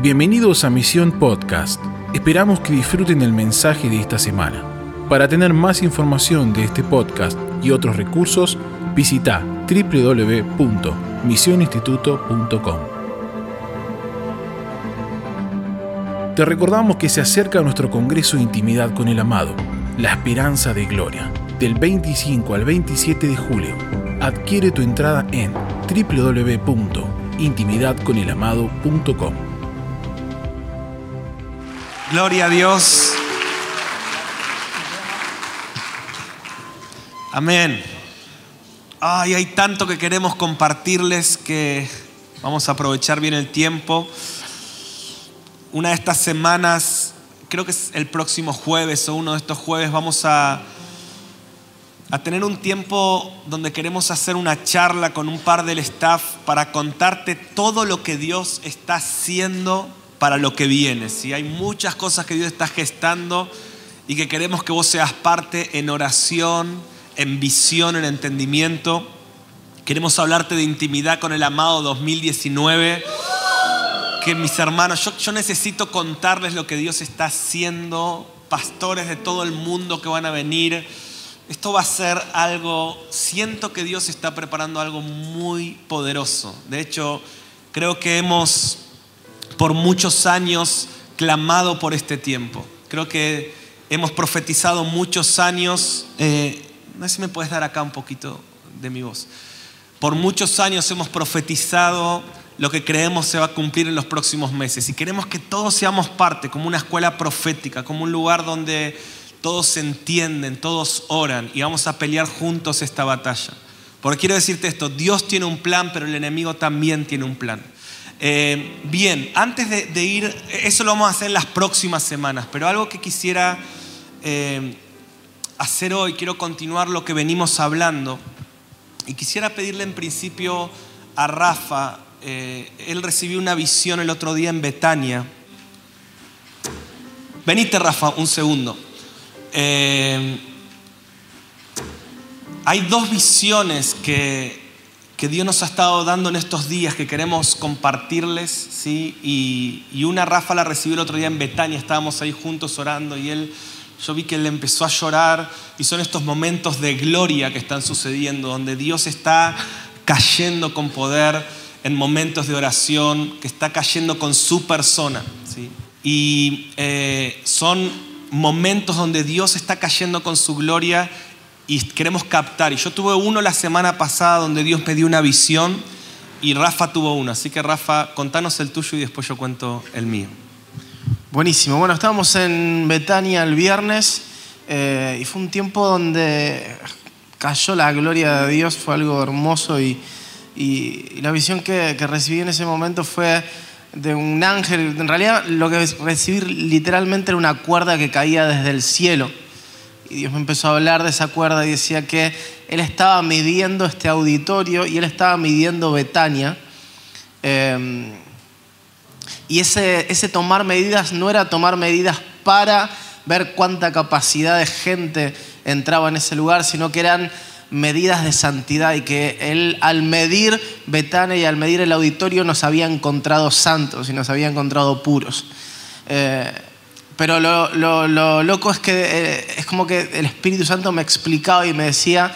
Bienvenidos a Misión Podcast. Esperamos que disfruten el mensaje de esta semana. Para tener más información de este podcast y otros recursos, visita www.misioninstituto.com. Te recordamos que se acerca nuestro Congreso de Intimidad con el Amado, La Esperanza de Gloria, del 25 al 27 de julio. Adquiere tu entrada en www.intimidadconelamado.com. Gloria a Dios. Amén. Ay, hay tanto que queremos compartirles que vamos a aprovechar bien el tiempo. Una de estas semanas, creo que es el próximo jueves o uno de estos jueves, vamos a, a tener un tiempo donde queremos hacer una charla con un par del staff para contarte todo lo que Dios está haciendo para lo que viene. Si hay muchas cosas que Dios está gestando y que queremos que vos seas parte en oración, en visión, en entendimiento. Queremos hablarte de intimidad con el amado 2019. Que mis hermanos, yo, yo necesito contarles lo que Dios está haciendo, pastores de todo el mundo que van a venir. Esto va a ser algo, siento que Dios está preparando algo muy poderoso. De hecho, creo que hemos por muchos años clamado por este tiempo. Creo que hemos profetizado muchos años. Eh, no sé si me puedes dar acá un poquito de mi voz. Por muchos años hemos profetizado lo que creemos se va a cumplir en los próximos meses y queremos que todos seamos parte, como una escuela profética, como un lugar donde todos se entienden, todos oran y vamos a pelear juntos esta batalla. Porque quiero decirte esto, Dios tiene un plan, pero el enemigo también tiene un plan. Eh, bien, antes de, ir, eso lo vamos a hacer en las próximas semanas, pero algo que quisiera eh, hacer hoy, quiero continuar lo que venimos hablando y quisiera pedirle en principio a Rafa, eh, él recibió una visión el otro día en Betania. Venite Rafa, un segundo. hay dos visiones que, que Dios nos ha estado dando en estos días que queremos compartirles, ¿sí? Y, una Rafa la recibió el otro día en Betania, estábamos ahí juntos orando y él, yo vi que él empezó a llorar y son estos momentos de gloria que están sucediendo, donde Dios está cayendo con poder en momentos de oración, que está cayendo con su persona, ¿sí? Y eh, son momentos donde Dios está cayendo con su gloria y queremos captar. Y yo tuve uno la semana pasada donde Dios me dio una visión y Rafa tuvo uno. Así que Rafa, contanos el tuyo y después yo cuento el mío. Buenísimo. Bueno, estábamos en Betania el viernes eh, y fue un tiempo donde cayó la gloria de Dios, fue algo hermoso y, la visión que, que, recibí en ese momento fue de un ángel. En realidad lo que recibí literalmente era una cuerda que caía desde el cielo y Dios me empezó a hablar de esa cuerda y decía que Él estaba midiendo este auditorio y Él estaba midiendo Betania. Em, y ese, ese tomar medidas no era tomar medidas para ver cuánta capacidad de gente entraba en ese lugar, sino que eran medidas de santidad y que Él al medir Betania y al medir el auditorio nos había encontrado santos y nos había encontrado puros. Eh, pero lo, loco es que eh, es como que el Espíritu Santo me explicaba y me decía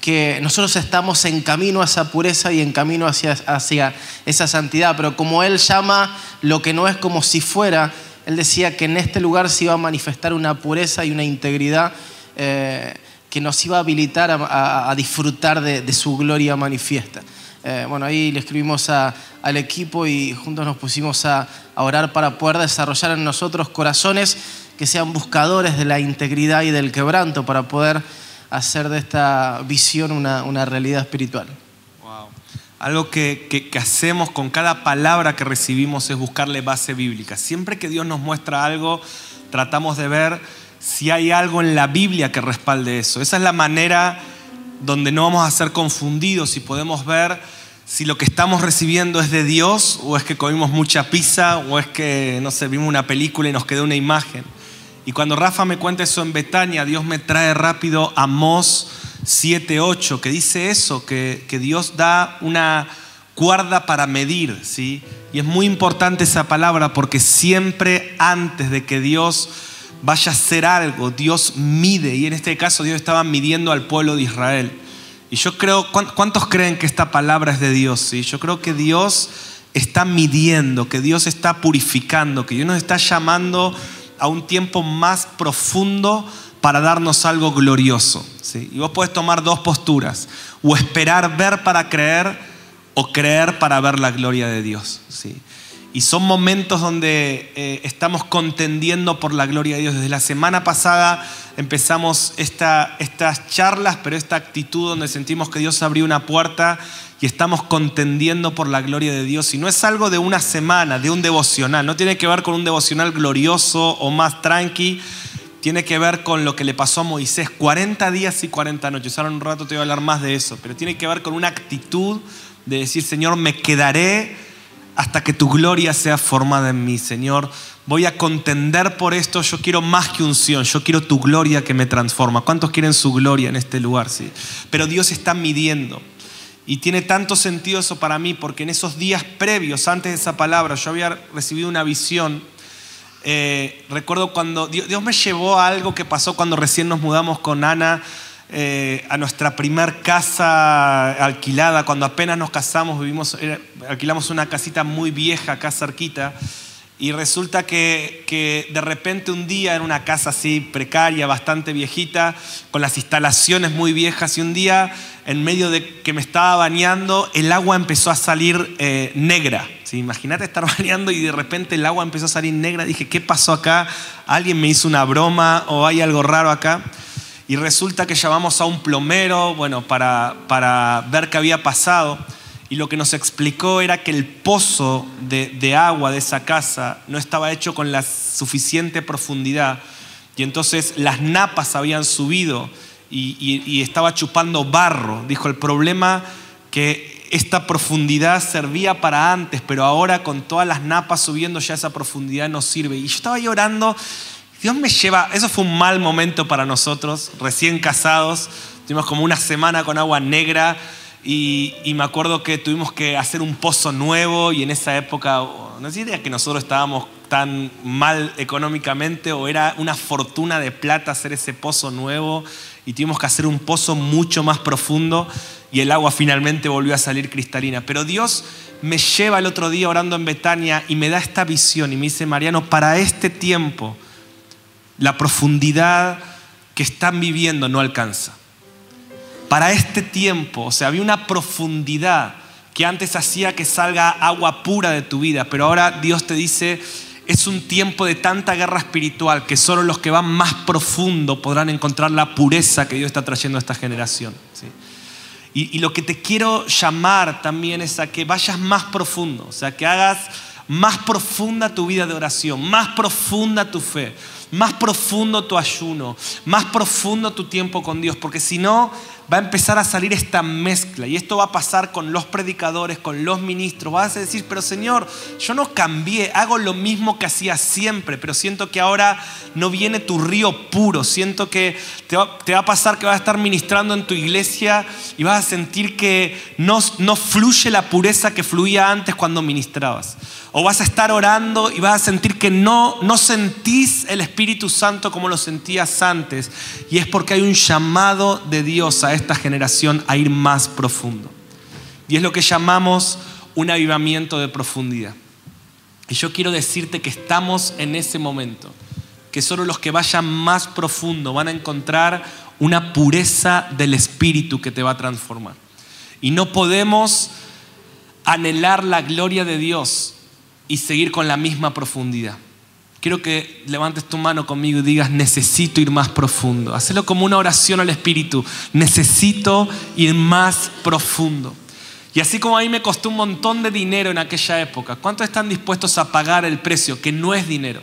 que nosotros estamos en camino a esa pureza y en camino hacia, hacia esa santidad, pero como Él llama lo que no es como si fuera, Él decía que en este lugar se iba a manifestar una pureza y una integridad eh, que nos iba a habilitar a, disfrutar de, su gloria manifiesta. Eh, bueno, ahí le escribimos al equipo y juntos nos pusimos a, orar para poder desarrollar en nosotros corazones que sean buscadores de la integridad y del quebranto para poder hacer de esta visión una, realidad espiritual. Wow. Algo que, que, hacemos con cada palabra que recibimos es buscarle base bíblica. Siempre que Dios nos muestra algo, tratamos de ver si hay algo en la Biblia que respalde eso. Esa es la manera donde no vamos a ser confundidos y podemos ver si lo que estamos recibiendo es de Dios o es que comimos mucha pizza o es que, no sé, vimos una película y nos quedó una imagen. Y cuando Rafa me cuenta eso en Betania, Dios me trae rápido a Mos 7.8, que dice eso, que, que Dios da una cuerda para medir, ¿sí? Y es muy importante esa palabra porque siempre antes de que Dios vaya a hacer algo, Dios mide. Y en este caso Dios estaba midiendo al pueblo de Israel. Y yo creo, ¿cuántos creen que esta palabra es de Dios? ¿sí? Yo creo que Dios está midiendo, que Dios está purificando, que Dios nos está llamando a un tiempo más profundo para darnos algo glorioso. ¿sí? Y vos puedes tomar dos posturas, o esperar ver para creer, o creer para ver la gloria de Dios. ¿sí? Y son momentos donde eh, estamos contendiendo por la gloria de Dios. Desde la semana pasada empezamos esta, estas charlas, pero esta actitud donde sentimos que Dios abrió una puerta y estamos contendiendo por la gloria de Dios. Y no es algo de una semana, de un devocional. No tiene que ver con un devocional glorioso o más tranqui. Tiene que ver con lo que le pasó a Moisés. 40 días y 40 noches. Ahora un rato te voy a hablar más de eso. Pero tiene que ver con una actitud de decir, Señor, me quedaré hasta que tu gloria sea formada en mí, Señor. Voy a contender por esto. Yo quiero más que unción. Yo quiero tu gloria que me transforma. ¿Cuántos quieren su gloria en este lugar? Sí. Pero Dios está midiendo. Y tiene tanto sentido eso para mí, porque en esos días previos, antes de esa palabra, yo había recibido una visión. Eh, recuerdo cuando Dios me llevó a algo que pasó cuando recién nos mudamos con Ana eh, a nuestra primer casa alquilada, cuando apenas nos casamos, vivimos, alquilamos una casita muy vieja acá cerquita. Y resulta que, que, de repente un día en una casa así precaria, bastante viejita, con las instalaciones muy viejas, y un día en medio de que me estaba bañando, el agua empezó a salir eh, negra. ¿sí? Imagínate estar bañando y de repente el agua empezó a salir negra. Dije, ¿qué pasó acá? ¿Alguien me hizo una broma o hay algo raro acá? Y resulta que llamamos a un plomero, bueno, para, para ver qué había pasado. Y lo que nos explicó era que el pozo de, agua de esa casa no estaba hecho con la suficiente profundidad. Y entonces las napas habían subido y, y estaba chupando barro. Dijo, el problema que esta profundidad servía para antes, pero ahora con todas las napas subiendo ya esa profundidad no sirve. Y yo estaba llorando Dios me lleva, eso fue un mal momento para nosotros, recién casados, tuvimos como una semana con agua negra y, me acuerdo que tuvimos que hacer un pozo nuevo y en esa época, no sé idea que nosotros estábamos tan mal económicamente o era una fortuna de plata hacer ese pozo nuevo y tuvimos que hacer un pozo mucho más profundo y el agua finalmente volvió a salir cristalina. Pero Dios me lleva el otro día orando en Betania y me da esta visión y me dice, Mariano, para este tiempo, la profundidad que están viviendo no alcanza. Para este tiempo, o sea, había una profundidad que antes hacía que salga agua pura de tu vida, pero ahora Dios te dice, es un tiempo de tanta guerra espiritual que solo los que van más profundo podrán encontrar la pureza que Dios está trayendo a esta generación. Y, y, lo que te quiero llamar también es a que vayas más profundo, o sea, que hagas más profunda tu vida de oración, más profunda tu fe más profundo tu ayuno, más profundo tu tiempo con Dios, porque si no va a empezar a salir esta mezcla y esto va a pasar con los predicadores, con los ministros. Vas a decir, pero Señor, yo no cambié, hago lo mismo que hacía siempre, pero siento que ahora no viene tu río puro, siento que te va, a pasar que vas a estar ministrando en tu iglesia y vas a sentir que no, no fluye la pureza que fluía antes cuando ministrabas. O vas a estar orando y vas a sentir que no, no sentís el Espíritu Santo como lo sentías antes. Y es porque hay un llamado de Dios a esta generación a ir más profundo. Y es lo que llamamos un avivamiento de profundidad. Y yo quiero decirte que estamos en ese momento, que solo los que vayan más profundo van a encontrar una pureza del Espíritu que te va a transformar. Y no podemos anhelar la gloria de Dios y seguir con la misma profundidad. Quiero que levantes tu mano conmigo y digas, necesito ir más profundo. Hacelo como una oración al Espíritu. Necesito ir más profundo. Y así como a mí me costó un montón de dinero en aquella época, ¿cuántos están dispuestos a pagar el precio que no es dinero?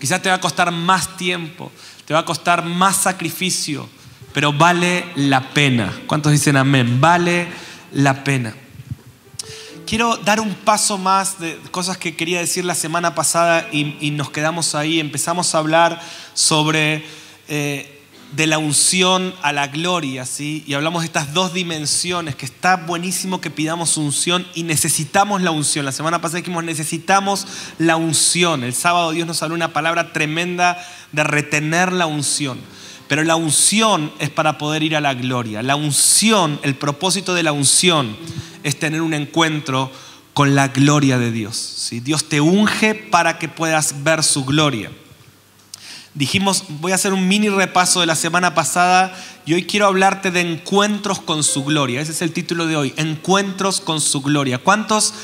Quizás te va a costar más tiempo, te va a costar más sacrificio, pero vale la pena. ¿Cuántos dicen amén? Vale la pena quiero dar un paso más de cosas que quería decir la semana pasada y, nos quedamos ahí. Empezamos a hablar sobre eh, de la unción a la gloria, ¿sí? Y hablamos de estas dos dimensiones, que está buenísimo que pidamos unción y necesitamos la unción. La semana pasada dijimos, necesitamos la unción. El sábado Dios nos habló una palabra tremenda de retener la unción. Pero la unción es para poder ir a la gloria. La unción, el propósito de la unción es tener un encuentro con la gloria de Dios. ¿sí? Dios te unge para que puedas ver su gloria. Dijimos, voy a hacer un mini repaso de la semana pasada y hoy quiero hablarte de encuentros con su gloria. Ese es el título de hoy, encuentros con su gloria. ¿Cuántos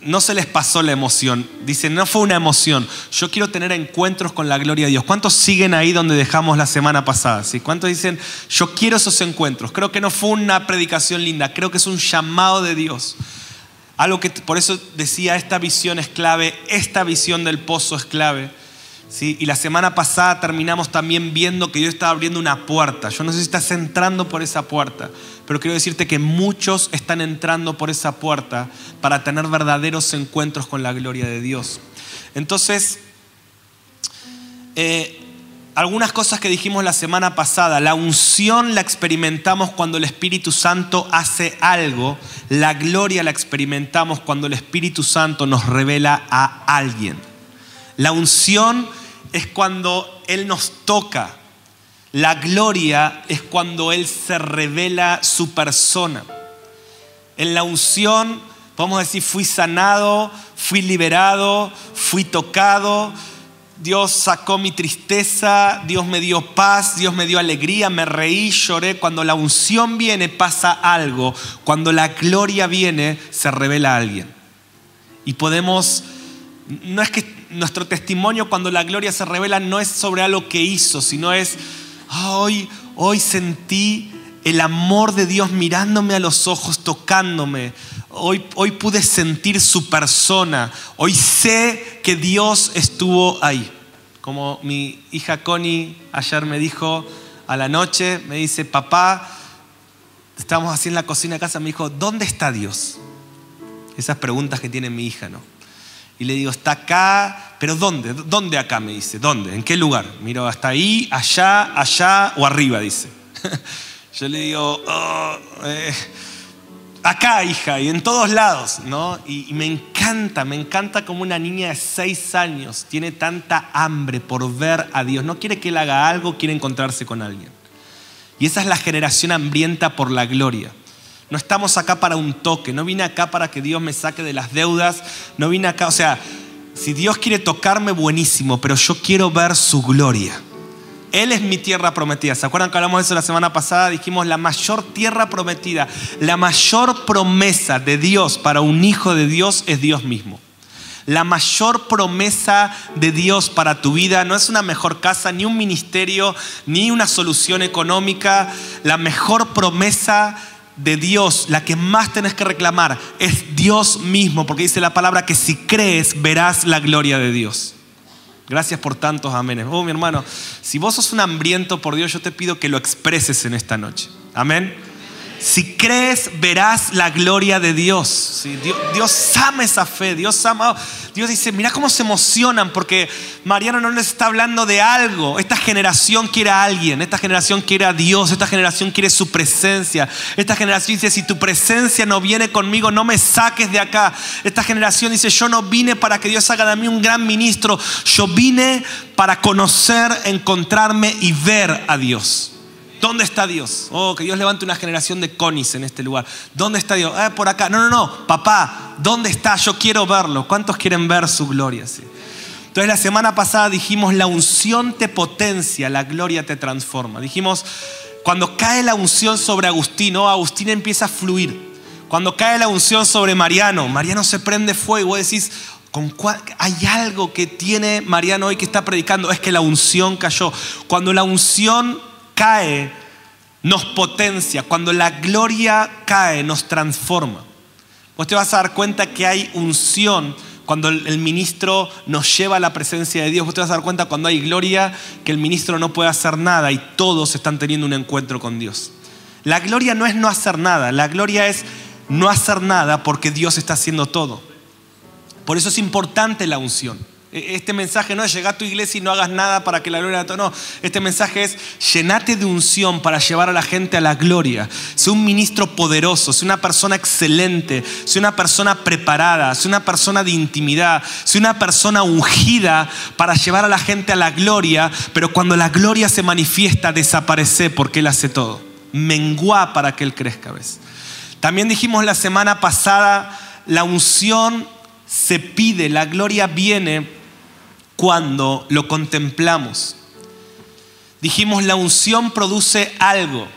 no se les pasó la emoción? Dicen, no fue una emoción, yo quiero tener encuentros con la gloria de Dios. ¿Cuántos siguen ahí donde dejamos la semana pasada? ¿Sí? ¿Cuántos dicen, yo quiero esos encuentros? Creo que no fue una predicación linda, creo que es un llamado de Dios. Algo que por eso decía, esta visión es clave, esta visión del pozo es clave y la semana pasada terminamos también viendo que Dios estaba abriendo una puerta. Yo no sé si estás entrando por esa puerta, pero quiero decirte que muchos están entrando por esa puerta para tener verdaderos encuentros con la gloria de Dios. Entonces, eh, algunas cosas que dijimos la semana pasada, la unción la experimentamos cuando el Espíritu Santo hace algo, la gloria la experimentamos cuando el Espíritu Santo nos revela a alguien. La unción es cuando Él nos toca. La gloria es cuando Él se revela su persona. En la unción, podemos decir, fui sanado, fui liberado, fui tocado. Dios sacó mi tristeza, Dios me dio paz, Dios me dio alegría, me reí, lloré. Cuando la unción viene pasa algo. Cuando la gloria viene se revela a alguien. Y podemos, no es que nuestro testimonio cuando la gloria se revela no es sobre algo que hizo, sino es, hoy, hoy sentí el amor de Dios mirándome a los ojos, tocándome. Hoy, hoy pude sentir su persona. Hoy sé que Dios estuvo ahí. Como mi hija Connie ayer me dijo a la noche, me dice, papá, estábamos así en la cocina de casa, me dijo, ¿dónde está Dios? Esas preguntas que tiene mi hija, ¿no? Y le digo, está acá, pero ¿dónde? ¿Dónde acá? Me dice, ¿dónde? ¿En qué lugar? Miro, hasta ahí, allá, allá o arriba, dice. Yo le digo, oh, eh, acá, hija, y en todos lados, ¿no? Y, y, me encanta, me encanta como una niña de seis años tiene tanta hambre por ver a Dios. No quiere que él haga algo, quiere encontrarse con alguien. Y esa es la generación hambrienta por la gloria. No estamos acá para un toque, no vine acá para que Dios me saque de las deudas, no vine acá, o sea, si Dios quiere tocarme, buenísimo, pero yo quiero ver su gloria. Él es mi tierra prometida. ¿Se acuerdan que hablamos de eso la semana pasada? Dijimos la mayor tierra prometida, la mayor promesa de Dios para un hijo de Dios es Dios mismo. La mayor promesa de Dios para tu vida no es una mejor casa, ni un ministerio, ni una solución económica. La mejor promesa de Dios, la que más tenés que reclamar, es Dios mismo, porque dice la palabra que si crees verás la gloria de Dios. Gracias por tantos amenes. Oh, mi hermano, si vos sos un hambriento por Dios, yo te pido que lo expreses en esta noche. Amén. Si crees, verás la gloria de Dios. Dios, ama esa fe. Dios ama. Dios dice, mira cómo se emocionan porque Mariano no les está hablando de algo. Esta generación quiere a alguien. Esta generación quiere a Dios. Esta generación quiere su presencia. Esta generación dice, si tu presencia no viene conmigo, no me saques de acá. Esta generación dice, yo no vine para que Dios haga de mí un gran ministro. Yo vine para conocer, encontrarme y ver a Dios. ¿Dónde está Dios? Oh, que Dios levante una generación de conis en este lugar. ¿Dónde está Dios? Ah, por acá. No, no, no. Papá, ¿dónde está? Yo quiero verlo. ¿Cuántos quieren ver su gloria? Entonces la semana pasada dijimos, la unción te potencia, la gloria te transforma. Dijimos, cuando cae la unción sobre Agustín, Agustín empieza a fluir. Cuando cae la unción sobre Mariano, Mariano se prende fuego. Vos decís, ¿con hay algo que tiene Mariano hoy que está predicando, es que la unción cayó. Cuando la unción cae, nos potencia. Cuando la gloria cae, nos transforma. Vos te vas a dar cuenta que hay unción cuando el ministro nos lleva a la presencia de Dios. Vos te vas a dar cuenta cuando hay gloria que el ministro no puede hacer nada y todos están teniendo un encuentro con Dios. La gloria no es no hacer nada, la gloria es no hacer nada porque Dios está haciendo todo. Por eso es importante la unción. E, este mensaje no es llegar a tu iglesia y no hagas nada para que la gloria de No, este mensaje es llenate de unción para llevar a la gente a la gloria. Sé un ministro poderoso, sé una persona excelente, sé una persona preparada, sé una persona de intimidad, sé una persona ungida para llevar a la gente a la gloria, pero cuando la gloria se manifiesta desaparece porque Él hace todo. Menguá para que Él crezca, ¿ves? También dijimos la semana pasada, la unción se pide, la gloria viene cuando lo contemplamos. Dijimos, la unción produce algo,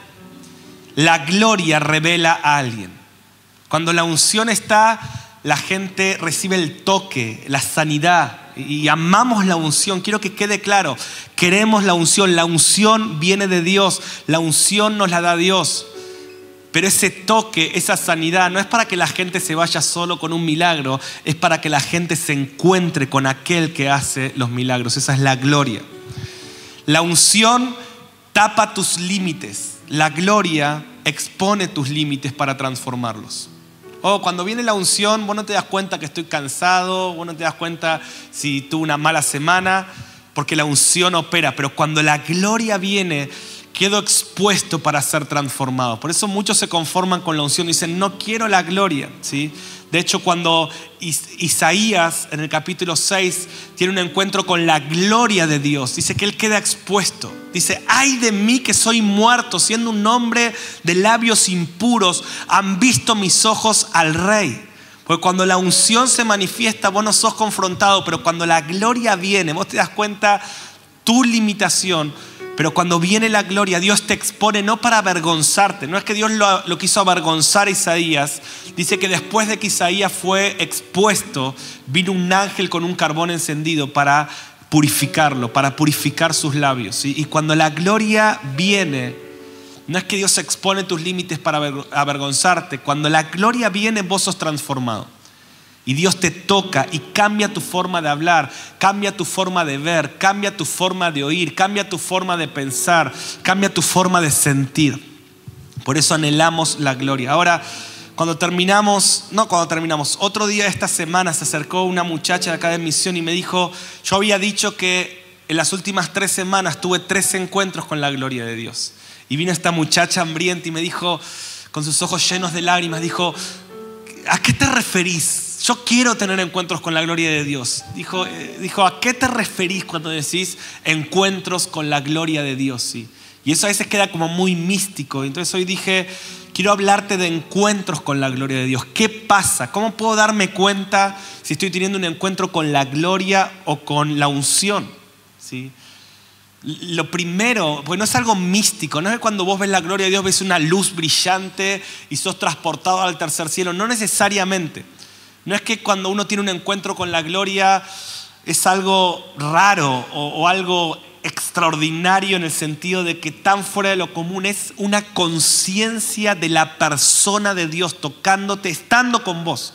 la gloria revela a alguien. Cuando la unción está, la gente recibe el toque, la sanidad, y amamos la unción. Quiero que quede claro, queremos la unción, la unción viene de Dios, la unción nos la da Dios. Pero ese toque, esa sanidad, no es para que la gente se vaya solo con un milagro, es para que la gente se encuentre con aquel que hace los milagros. Esa es la gloria. La unción tapa tus límites. La gloria expone tus límites para transformarlos. Oh, cuando viene la unción, vos no te das cuenta que estoy cansado, vos no te das cuenta si tuve una mala semana, porque la unción opera. Pero cuando la gloria viene, quedo expuesto para ser transformado. Por eso muchos se conforman con la unción y dicen, no quiero la gloria. ¿sí? De hecho, cuando Isaías en el capítulo 6 tiene un encuentro con la gloria de Dios, dice que él queda expuesto. Dice, ay de mí que soy muerto, siendo un hombre de labios impuros, han visto mis ojos al rey. Porque cuando la unción se manifiesta, vos no sos confrontado, pero cuando la gloria viene, vos te das cuenta tu limitación, pero cuando viene la gloria, Dios te expone no para avergonzarte. No es que Dios lo, quiso avergonzar a Isaías. Dice que después de que Isaías fue expuesto, vino un ángel con un carbón encendido para purificarlo, para purificar sus labios. Y cuando la gloria viene, no es que Dios expone tus límites para avergonzarte. Cuando la gloria viene, vos sos transformado. Y Dios te toca y cambia tu forma de hablar, cambia tu forma de ver, cambia tu forma de oír, cambia tu forma de pensar, cambia tu forma de sentir. Por eso anhelamos la gloria. Ahora, cuando terminamos, no cuando terminamos, otro día esta semana se acercó una muchacha de acá de misión y me dijo, yo había dicho que en las últimas tres semanas tuve tres encuentros con la gloria de Dios. Y vino esta muchacha hambrienta y me dijo, con sus ojos llenos de lágrimas, dijo, ¿a qué te referís? Yo quiero tener encuentros con la gloria de Dios. Dijo, eh, dijo ¿a qué te referís cuando decís encuentros con la gloria de Dios? Sí. Y eso a veces queda como muy místico. Entonces hoy dije, quiero hablarte de encuentros con la gloria de Dios. ¿Qué pasa? ¿Cómo puedo darme cuenta si estoy teniendo un encuentro con la gloria o con la unción? ¿Sí? Lo primero, pues no es algo místico, no es que cuando vos ves la gloria de Dios ves una luz brillante y sos transportado al tercer cielo, no necesariamente. No es que cuando uno tiene un encuentro con la gloria es algo raro o, algo extraordinario en el sentido de que tan fuera de lo común es una conciencia de la persona de Dios tocándote, estando con vos.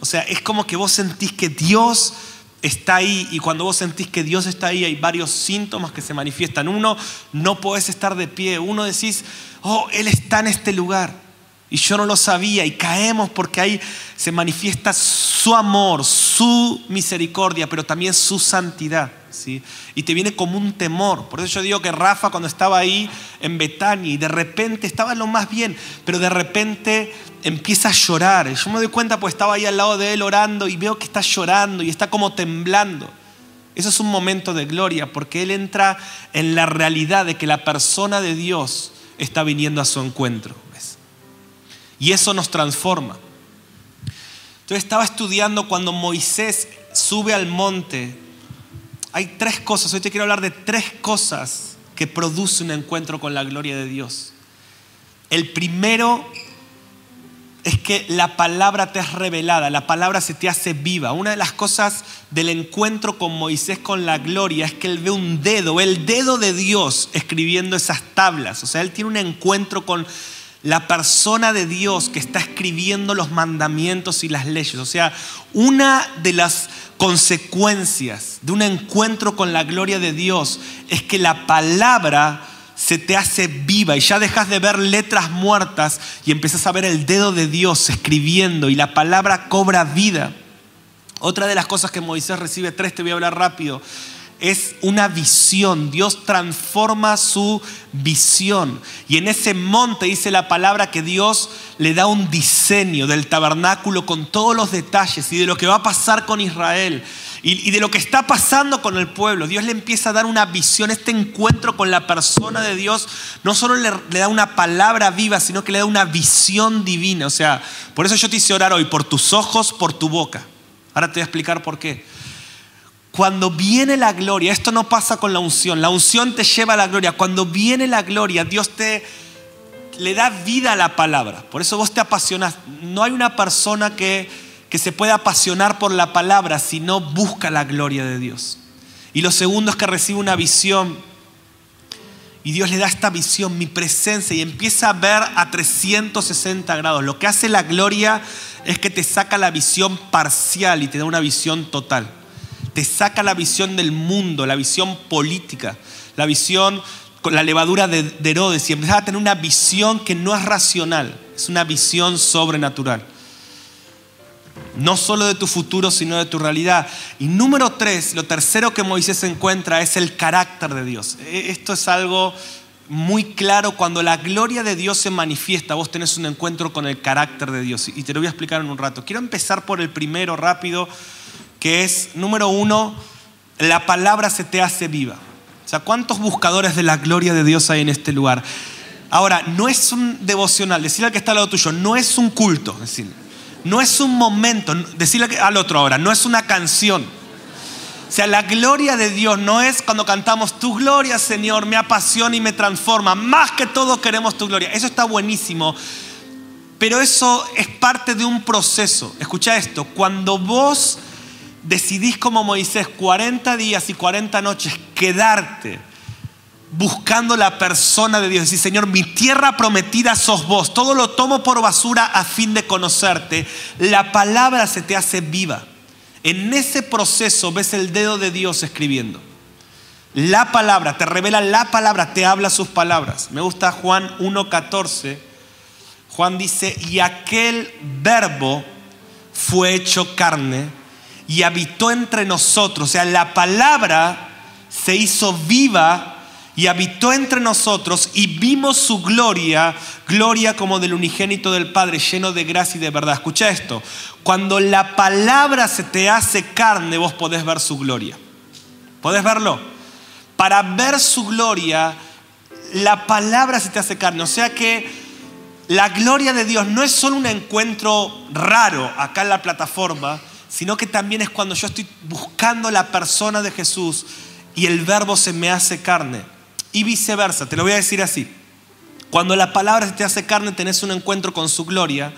O sea, es como que vos sentís que Dios está ahí y cuando vos sentís que Dios está ahí hay varios síntomas que se manifiestan. Uno, no podés estar de pie. Uno decís, oh, Él está en este lugar. Y yo no lo sabía y caemos porque ahí se manifiesta su amor, su misericordia, pero también su santidad. ¿sí? Y te viene como un temor. Por eso yo digo que Rafa cuando estaba ahí en Betania y de repente estaba lo más bien, pero de repente empieza a llorar. Yo me doy cuenta pues estaba ahí al lado de él orando y veo que está llorando y está como temblando. Eso es un momento de gloria porque él entra en la realidad de que la persona de Dios está viniendo a su encuentro. Y eso nos transforma. Entonces estaba estudiando cuando Moisés sube al monte. Hay tres cosas, hoy te quiero hablar de tres cosas que produce un encuentro con la gloria de Dios. El primero es que la palabra te es revelada, la palabra se te hace viva. Una de las cosas del encuentro con Moisés con la gloria es que él ve un dedo, el dedo de Dios escribiendo esas tablas. O sea, él tiene un encuentro con la persona de Dios que está escribiendo los mandamientos y las leyes. O sea, una de las consecuencias de un encuentro con la gloria de Dios es que la palabra se te hace viva y ya dejas de ver letras muertas y empiezas a ver el dedo de Dios escribiendo y la palabra cobra vida. Otra de las cosas que Moisés recibe, tres, te voy a hablar rápido, es una visión. Dios transforma su visión. Y en ese monte dice la palabra que Dios le da un diseño del tabernáculo con todos los detalles y de lo que va a pasar con Israel y, de lo que está pasando con el pueblo. Dios le empieza a dar una visión, este encuentro con la persona de Dios no solo le, le da una palabra viva, sino que le da una visión divina. O sea, por eso yo te hice orar hoy, por tus ojos, por tu boca. Ahora te voy a explicar por qué. Cuando viene la gloria, esto no pasa con la unción, la unción te lleva a la gloria. Cuando viene la gloria, Dios te le da vida a la palabra. Por eso vos te apasionas. No hay una persona que, que se pueda apasionar por la palabra si no busca la gloria de Dios. Y lo segundo es que recibe una visión. Y Dios le da esta visión, mi presencia, y empieza a ver a 360 grados. Lo que hace la gloria es que te saca la visión parcial y te da una visión total te saca la visión del mundo, la visión política, la visión con la levadura de, Herodes y empiezas a tener una visión que no es racional, es una visión sobrenatural. No solo de tu futuro, sino de tu realidad. Y número tres, lo tercero que Moisés encuentra es el carácter de Dios. E, esto es algo muy claro. Cuando la gloria de Dios se manifiesta, vos tenés un encuentro con el carácter de Dios. Y te lo voy a explicar en un rato. Quiero empezar por el primero rápido que es, número uno, la palabra se te hace viva. O sea, ¿cuántos buscadores de la gloria de Dios hay en este lugar? Ahora, no es un devocional, decirle al que está al lado tuyo, no es un culto, decirle. no es un momento, decirle al otro ahora, no es una canción. O sea, la gloria de Dios no es cuando cantamos tu gloria, Señor, me apasiona y me transforma. Más que todo queremos tu gloria. Eso está buenísimo. Pero eso es parte de un proceso. Escucha esto, cuando vos decidís como Moisés 40 días y 40 noches quedarte buscando la persona de Dios. Decir, Señor, mi tierra prometida sos vos. Todo lo tomo por basura a fin de conocerte. La palabra se te hace viva. En ese proceso ves el dedo de Dios escribiendo. La palabra, te revela la palabra, te habla sus palabras. Me gusta Juan 1.14. Juan dice, y aquel verbo fue hecho carne y habitó entre nosotros. O sea, la palabra se hizo viva y habitó entre nosotros y vimos su gloria, gloria como del unigénito del Padre, lleno de gracia y de verdad. Escucha esto, cuando la palabra se te hace carne, vos podés ver su gloria. ¿Podés verlo? Para ver su gloria, la palabra se te hace carne. O sea que la gloria de Dios no es solo un encuentro raro acá en la plataforma, sino que también es cuando yo estoy buscando la persona de Jesús y el verbo se me hace carne. Y viceversa, te lo voy a decir así. Cuando la palabra se te hace carne, tenés un encuentro con su gloria,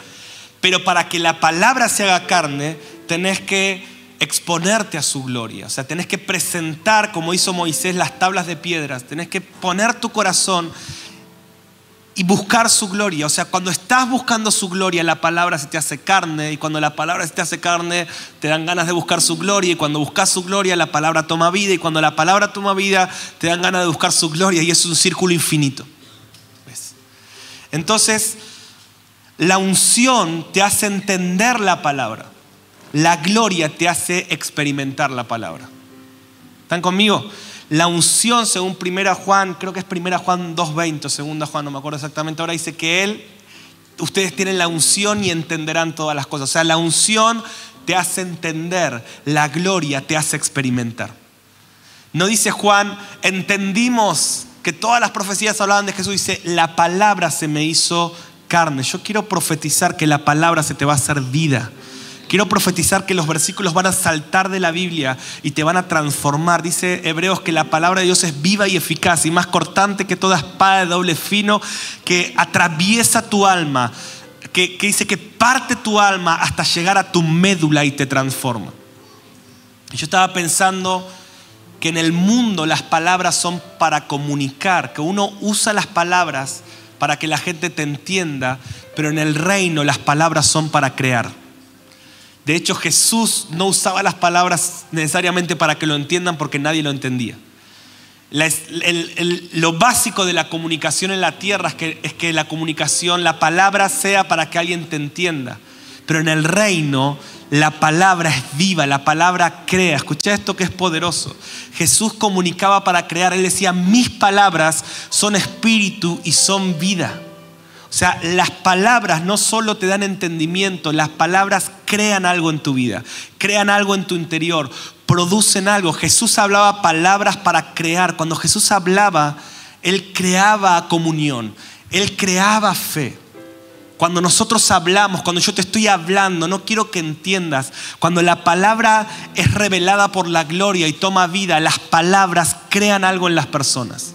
pero para que la palabra se haga carne, tenés que exponerte a su gloria. O sea, tenés que presentar, como hizo Moisés, las tablas de piedras. Tenés que poner tu corazón y buscar su gloria. O sea, cuando estás buscando su gloria, la palabra se te hace carne. Y cuando la palabra se te hace carne, te dan ganas de buscar su gloria. Y cuando buscas su gloria, la palabra toma vida. Y cuando la palabra toma vida, te dan ganas de buscar su gloria. Y es un círculo infinito. Entonces, la unción te hace entender la palabra. La gloria te hace experimentar la palabra. ¿Están conmigo? La unción, según Primera Juan, creo que es Primera Juan 2.20 o Segunda Juan, no me acuerdo exactamente ahora, dice que Él, ustedes tienen la unción y entenderán todas las cosas. O sea, la unción te hace entender, la gloria te hace experimentar. No dice Juan, entendimos que todas las profecías hablaban de Jesús, dice, la palabra se me hizo carne. Yo quiero profetizar que la palabra se te va a hacer vida. Quiero profetizar que los versículos van a saltar de la Biblia y te van a transformar. Dice Hebreos que la palabra de Dios es viva y eficaz y más cortante que toda espada de doble fino que atraviesa tu alma, que, que dice que parte tu alma hasta llegar a tu médula y te transforma. Yo estaba pensando que en el mundo las palabras son para comunicar, que uno usa las palabras para que la gente te entienda, pero en el reino las palabras son para crear. De hecho, Jesús no usaba las palabras necesariamente para que lo entiendan porque nadie lo entendía. lo básico de la comunicación en la tierra es que, es que la comunicación, la palabra sea para que alguien te entienda. Pero en el reino, La palabra es viva, la palabra crea. Escucha esto que es poderoso. Jesús comunicaba para crear. Él decía, mis palabras son espíritu y son vida. O sea, las palabras no solo te dan entendimiento, las palabras crean algo en tu vida, crean algo en tu interior, producen algo. Jesús hablaba palabras para crear. Cuando Jesús hablaba, Él creaba comunión, Él creaba fe. Cuando nosotros hablamos, cuando yo te estoy hablando, no quiero que entiendas, cuando la palabra es revelada por la gloria y toma vida, las palabras crean algo en las personas.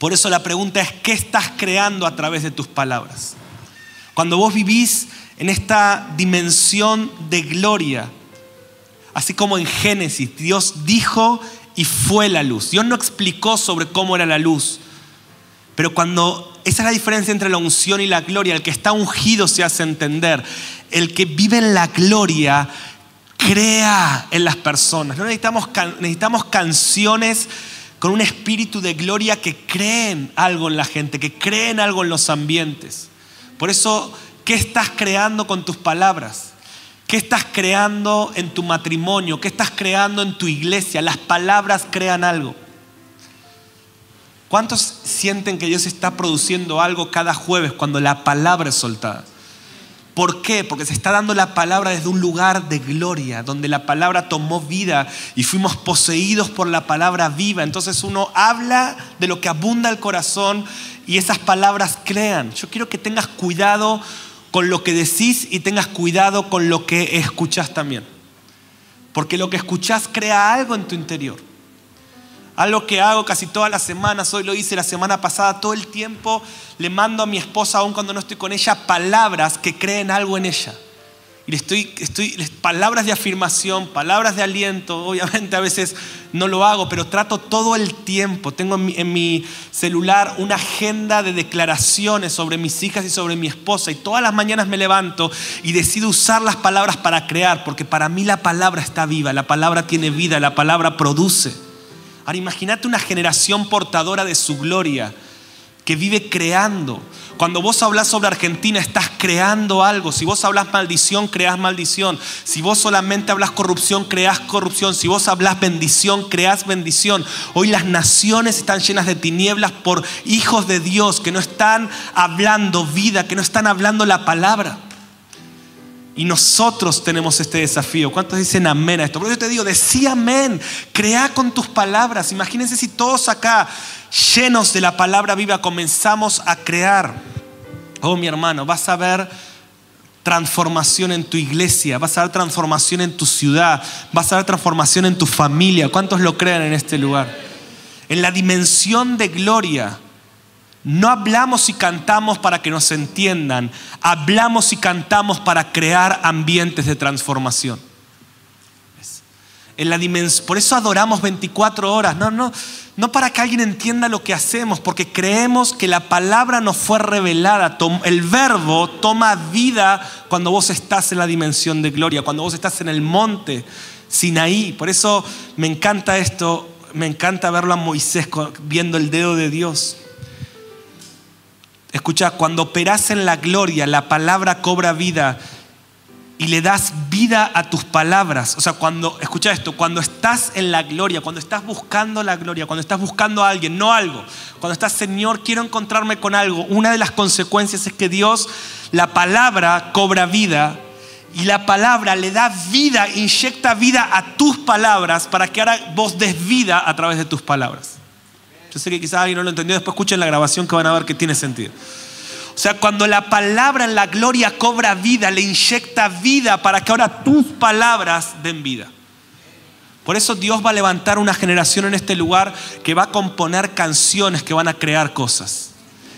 Por eso la pregunta es, ¿qué estás creando a través de tus palabras? Cuando vos vivís en esta dimensión de gloria, así como en Génesis, Dios dijo y fue la luz. Dios no explicó sobre cómo era la luz, pero cuando esa es la diferencia entre la unción y la gloria, el que está ungido se hace entender, el que vive en la gloria crea en las personas. No necesitamos, necesitamos canciones con un espíritu de gloria que creen algo en la gente, que creen algo en los ambientes. Por eso, ¿qué estás creando con tus palabras? ¿Qué estás creando en tu matrimonio? ¿Qué estás creando en tu iglesia? Las palabras crean algo. ¿Cuántos sienten que Dios está produciendo algo cada jueves cuando la palabra es soltada? ¿Por qué? Porque se está dando la palabra desde un lugar de gloria, donde la palabra tomó vida y fuimos poseídos por la palabra viva. Entonces uno habla de lo que abunda el corazón y esas palabras crean. Yo quiero que tengas cuidado con lo que decís y tengas cuidado con lo que escuchás también. Porque lo que escuchás crea algo en tu interior. Algo que hago casi todas las semanas, hoy lo hice la semana pasada, todo el tiempo le mando a mi esposa, aun cuando no estoy con ella, palabras que creen algo en ella. Y le estoy, estoy, palabras de afirmación, palabras de aliento. Obviamente a veces no lo hago, pero trato todo el tiempo. Tengo en mi, en mi, celular una agenda de declaraciones sobre mis hijas y sobre mi esposa. Y todas las mañanas me levanto y decido usar las palabras para crear, porque para mí la palabra está viva, la palabra tiene vida, la palabra produce. Ahora imagínate una generación portadora de su gloria que vive creando. Cuando vos hablas sobre Argentina, estás creando algo. Si vos hablas maldición, creas maldición. Si vos solamente hablas corrupción, creas corrupción. Si vos hablas bendición, creas bendición. Hoy las naciones están llenas de tinieblas por hijos de Dios que no están hablando vida, que no están hablando la palabra. Y nosotros tenemos este desafío. ¿Cuántos dicen amén a esto? Por eso te digo, decía amén. Crea con tus palabras. Imagínense si todos acá, llenos de la palabra viva, comenzamos a crear. Oh, mi hermano, vas a ver transformación en tu iglesia, vas a ver transformación en tu ciudad, vas a ver transformación en tu familia. ¿Cuántos lo crean en este lugar? En la dimensión de gloria no hablamos y cantamos para que nos entiendan, hablamos y cantamos para crear ambientes de transformación. En la por eso adoramos 24 horas, no, no, no para que alguien entienda lo que hacemos, porque creemos que la palabra nos fue revelada, el verbo toma vida cuando vos estás en la dimensión de gloria, cuando vos estás en el monte Sinaí. Por eso me encanta esto, me encanta verlo a Moisés viendo el dedo de Dios. Escucha, cuando operas en la gloria, la palabra cobra vida y le das vida a tus palabras. O sea, cuando, escucha esto, cuando estás en la gloria, cuando estás buscando la gloria, cuando estás buscando a alguien, no algo, cuando estás, Señor, quiero encontrarme con algo, una de las consecuencias es que Dios, la palabra cobra vida y la palabra le da vida, inyecta vida a tus palabras para que ahora vos des vida a través de tus palabras. Yo sé que quizás alguien no lo entendió, después escuchen la grabación que van a ver que tiene sentido. O sea, cuando la palabra en la gloria cobra vida, le inyecta vida para que ahora tus palabras den vida. Por eso Dios va a levantar una generación en este lugar que va a componer canciones que van a crear cosas,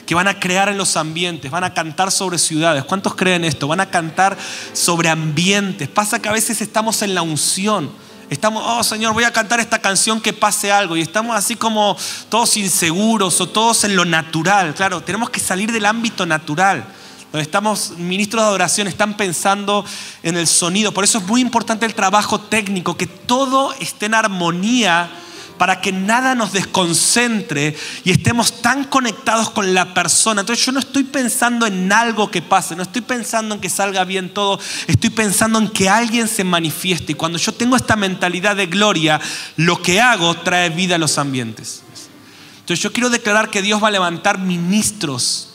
que van a crear en los ambientes, van a cantar sobre ciudades. ¿Cuántos creen esto? Van a cantar sobre ambientes. Pasa que a veces estamos en la unción Estamos, oh Señor, voy a cantar esta canción que pase algo. Y estamos así como todos inseguros o todos en lo natural. Claro, tenemos que salir del ámbito natural. Donde estamos, ministros de adoración están pensando en el sonido. Por eso es muy importante el trabajo técnico, que todo esté en armonía para que nada nos desconcentre y estemos tan conectados con la persona. Entonces yo no estoy pensando en algo que pase, no estoy pensando en que salga bien todo, estoy pensando en que alguien se manifieste. Y cuando yo tengo esta mentalidad de gloria, lo que hago trae vida a los ambientes. Entonces yo quiero declarar que Dios va a levantar ministros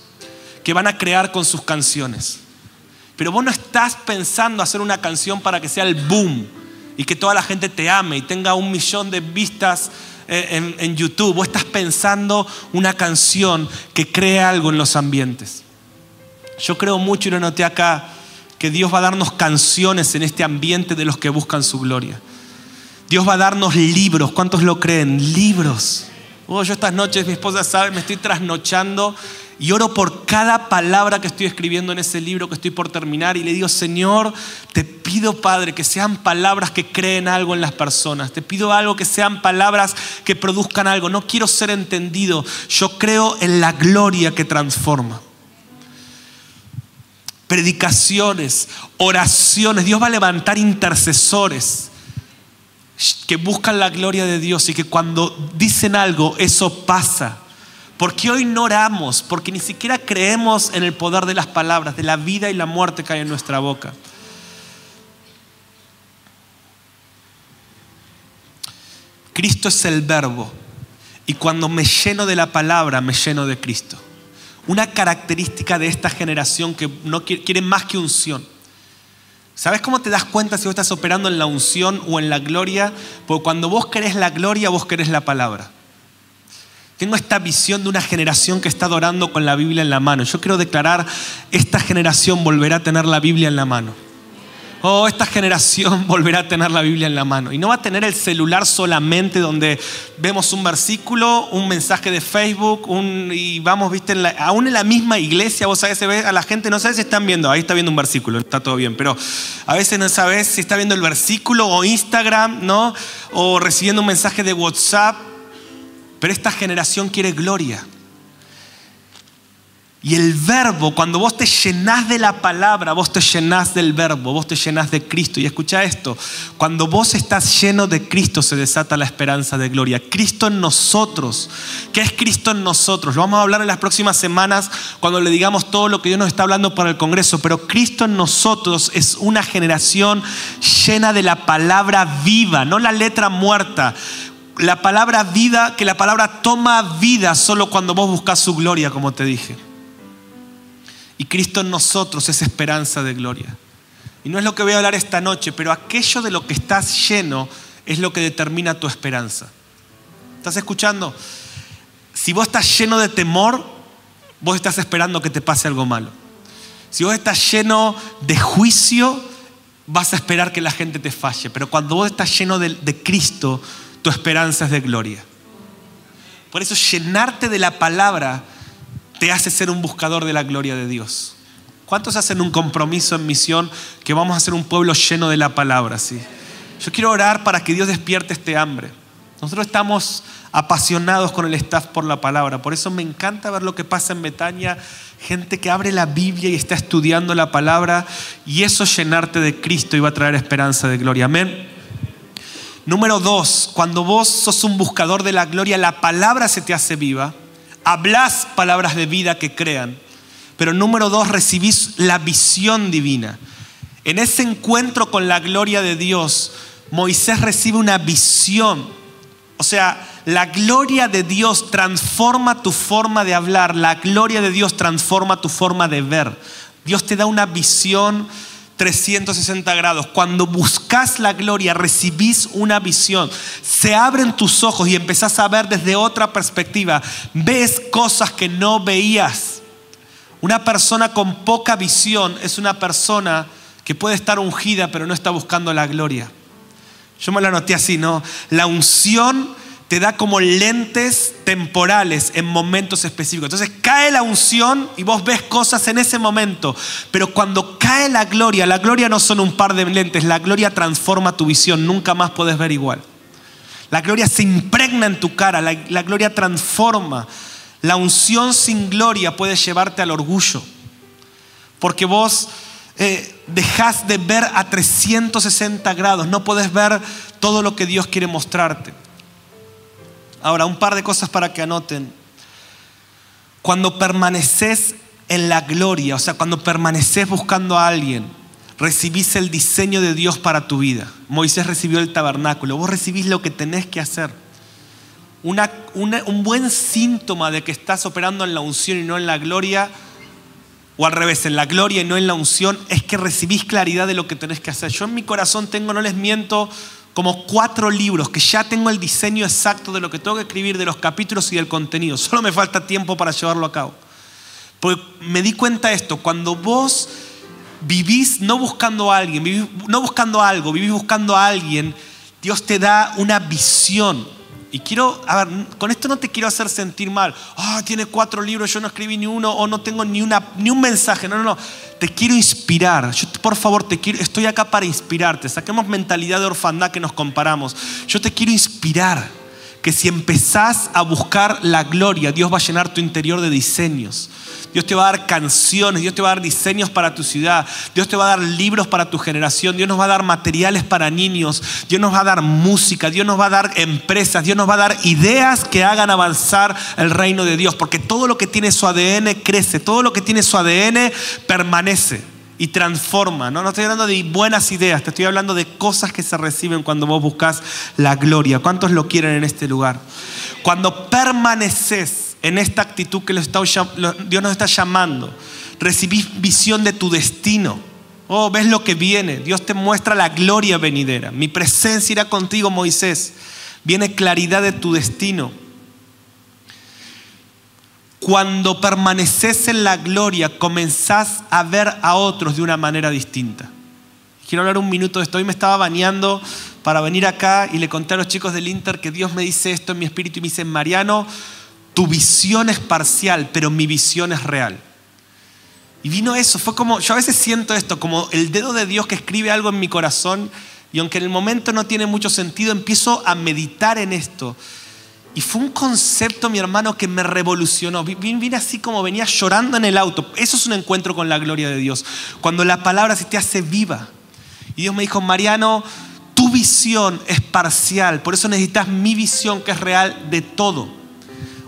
que van a crear con sus canciones. Pero vos no estás pensando hacer una canción para que sea el boom y que toda la gente te ame y tenga un millón de vistas eh, en, YouTube. Vos estás pensando una canción que cree algo en los ambientes. Yo creo mucho y lo noté acá que Dios va a darnos canciones en este ambiente de los que buscan su gloria. Dios va a darnos libros. ¿Cuántos lo creen? Libros. Oh, yo estas noches, mi esposa sabe, me estoy trasnochando y oro por cada palabra que estoy escribiendo en ese libro que estoy por terminar y le digo, Señor, te pido, Padre, que sean palabras que creen algo en las personas. Te pido algo que sean palabras que produzcan algo. No quiero ser entendido. Yo creo en la gloria que transforma. Predicaciones, oraciones. Dios va a levantar intercesores que buscan la gloria de Dios y que cuando dicen algo, eso pasa. Porque hoy no oramos, porque ni siquiera creemos en el poder de las palabras, de la vida y la muerte que hay en nuestra boca. Cristo es el verbo y cuando me lleno de la palabra, me lleno de Cristo. Una característica de esta generación que no quiere más que unción. ¿Sabes cómo te das cuenta si vos estás operando en la unción o en la gloria? Porque cuando vos querés la gloria, vos querés la palabra. Tengo esta visión de una generación que está adorando con la Biblia en la mano. Yo quiero declarar, esta generación volverá a tener la Biblia en la mano. Oh, esta generación volverá a tener la Biblia en la mano. Y no va a tener el celular solamente donde vemos un versículo, un mensaje de Facebook, y vamos, viste, aún en la misma iglesia, vos sabés, se ve a la gente, no sabes si están viendo, ahí está viendo un versículo, está todo bien, pero a veces no sabes si está viendo el versículo o Instagram, ¿no? O recibiendo un mensaje de WhatsApp pero esta generación quiere gloria. Y el verbo, cuando vos te llenás de la palabra, vos te llenás del verbo, vos te llenás de Cristo. Y escucha esto, cuando vos estás lleno de Cristo se desata la esperanza de gloria. Cristo en nosotros. ¿Qué es Cristo en nosotros? Lo vamos a hablar en las próximas semanas cuando le digamos todo lo que Dios nos está hablando para el Congreso. Pero Cristo en nosotros es una generación llena de la palabra viva, no la letra muerta la palabra vida, que la palabra toma vida solo cuando vos buscas su gloria, como te dije. Y Cristo en nosotros es esperanza de gloria. Y no es lo que voy a hablar esta noche, pero aquello de lo que estás lleno es lo que determina tu esperanza. ¿Estás escuchando? Si vos estás lleno de temor, vos estás esperando que te pase algo malo. Si vos estás lleno de juicio, vas a esperar que la gente te falle. Pero cuando vos estás lleno de, de Cristo, tu esperanza es de gloria. Por eso llenarte de la palabra te hace ser un buscador de la gloria de Dios. ¿Cuántos hacen un compromiso en misión que vamos a ser un pueblo lleno de la palabra? ¿sí? Yo quiero orar para que Dios despierte este hambre. Nosotros estamos apasionados con el staff por la palabra. Por eso me encanta ver lo que pasa en Betania. Gente que abre la Biblia y está estudiando la palabra. Y eso llenarte de Cristo y va a traer esperanza de gloria. Amén. Número dos, cuando vos sos un buscador de la gloria, la palabra se te hace viva. Hablas palabras de vida que crean. Pero número dos, recibís la visión divina. En ese encuentro con la gloria de Dios, Moisés recibe una visión. O sea, la gloria de Dios transforma tu forma de hablar, la gloria de Dios transforma tu forma de ver. Dios te da una visión 360 grados. Cuando buscas la gloria, recibís una visión. Se abren tus ojos y empezás a ver desde otra perspectiva. Ves cosas que no veías. Una persona con poca visión es una persona que puede estar ungida pero no está buscando la gloria. Yo me la anoté así, ¿no? La unción te da como lentes temporales en momentos específicos. Entonces cae la unción y vos ves cosas en ese momento. Pero cuando cae la gloria, la gloria no son un par de lentes, la gloria transforma tu visión, nunca más puedes ver igual. La gloria se impregna en tu cara, la, gloria transforma. La unción sin gloria puede llevarte al orgullo. Porque vos eh, dejas de ver a 360 grados, no puedes ver todo lo que Dios quiere mostrarte. Ahora, un par de cosas para que anoten. Cuando permaneces en la gloria, o sea, cuando permaneces buscando a alguien, recibís el diseño de Dios para tu vida. Moisés recibió el tabernáculo, vos recibís lo que tenés que hacer. un buen síntoma de que estás operando en la unción y no en la gloria, o al revés, en la gloria y no en la unción, es que recibís claridad de lo que tenés que hacer. Yo en mi corazón tengo, no les miento, como cuatro libros que ya tengo el diseño exacto de lo que tengo que escribir, de los capítulos y del contenido. Solo me falta tiempo para llevarlo a cabo. Porque me di cuenta de esto, cuando vos vivís no buscando a alguien, no buscando algo, vivís buscando a alguien, Dios te da una visión. Y quiero, a ver, con esto no te quiero hacer sentir mal. Ah, tiene cuatro libros, yo no escribí ni uno, o no tengo ni, una, ni un mensaje. No, no, no. Te quiero inspirar. Por favor, te quiero, estoy acá para inspirarte. Saquemos mentalidad de orfandad que nos comparamos. Yo te quiero inspirar que si empezás a buscar la gloria, Dios va a llenar tu interior de diseños. Dios te va a dar canciones, Dios te va a dar diseños para tu ciudad, Dios te va a dar libros para tu generación, Dios nos va a dar materiales para niños, Dios nos va a dar música, Dios nos va a dar empresas, Dios nos va a dar ideas que hagan avanzar el reino de Dios, porque todo lo que tiene su ADN crece, todo lo que tiene su ADN permanece y transforma. ¿no? no estoy hablando de buenas ideas, te estoy hablando de cosas que se reciben cuando vos buscas la gloria. ¿Cuántos lo quieren en este lugar? Cuando permaneces en esta actitud que Dios nos está llamando. Recibís visión de tu destino. Oh, ves lo que viene. Dios te muestra la gloria venidera. Mi presencia irá contigo, Moisés. Viene claridad de tu destino. Cuando permaneces en la gloria, comenzás a ver a otros de una manera distinta. Quiero hablar un minuto de esto. Hoy me estaba bañando para venir acá y le conté a los chicos del Inter que Dios me dice esto en mi espíritu y me dice, Mariano, tu visión es parcial, pero mi visión es real. Y vino eso, fue como, yo a veces siento esto, como el dedo de Dios que escribe algo en mi corazón y aunque en el momento no tiene mucho sentido, empiezo a meditar en esto. Y fue un concepto, mi hermano, que me revolucionó. Vine así como venía llorando en el auto. Eso es un encuentro con la gloria de Dios. Cuando la palabra se te hace viva. Y Dios me dijo, Mariano, tu visión es parcial. Por eso necesitas mi visión que es real de todo.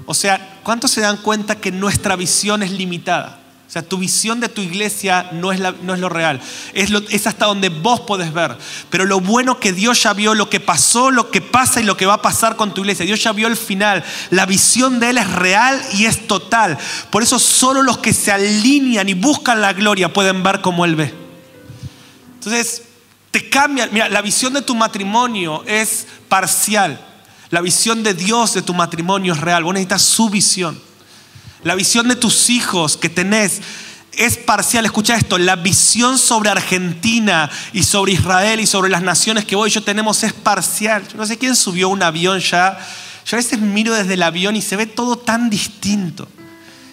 O sea, ¿cuántos se dan cuenta que nuestra visión es limitada? O sea, tu visión de tu iglesia no es, no es lo real. Es, es, hasta donde vos podés ver. Pero lo bueno que Dios ya vio, lo que pasó, lo que pasa y lo que va a pasar con tu iglesia. Dios ya vio el final. La visión de Él es real y es total. Por eso solo los que se alinean y buscan la gloria pueden ver como Él ve. Entonces, te cambia. Mira, la visión de tu matrimonio es parcial. La visión de Dios de tu matrimonio es real. Vos necesitas su visión. La visión de tus hijos que tenés es parcial. Escucha esto, la visión sobre Argentina y sobre Israel y sobre las naciones que hoy yo tenemos es parcial. Yo no sé quién subió un avión ya. Yo a veces miro desde el avión y se ve todo tan distinto.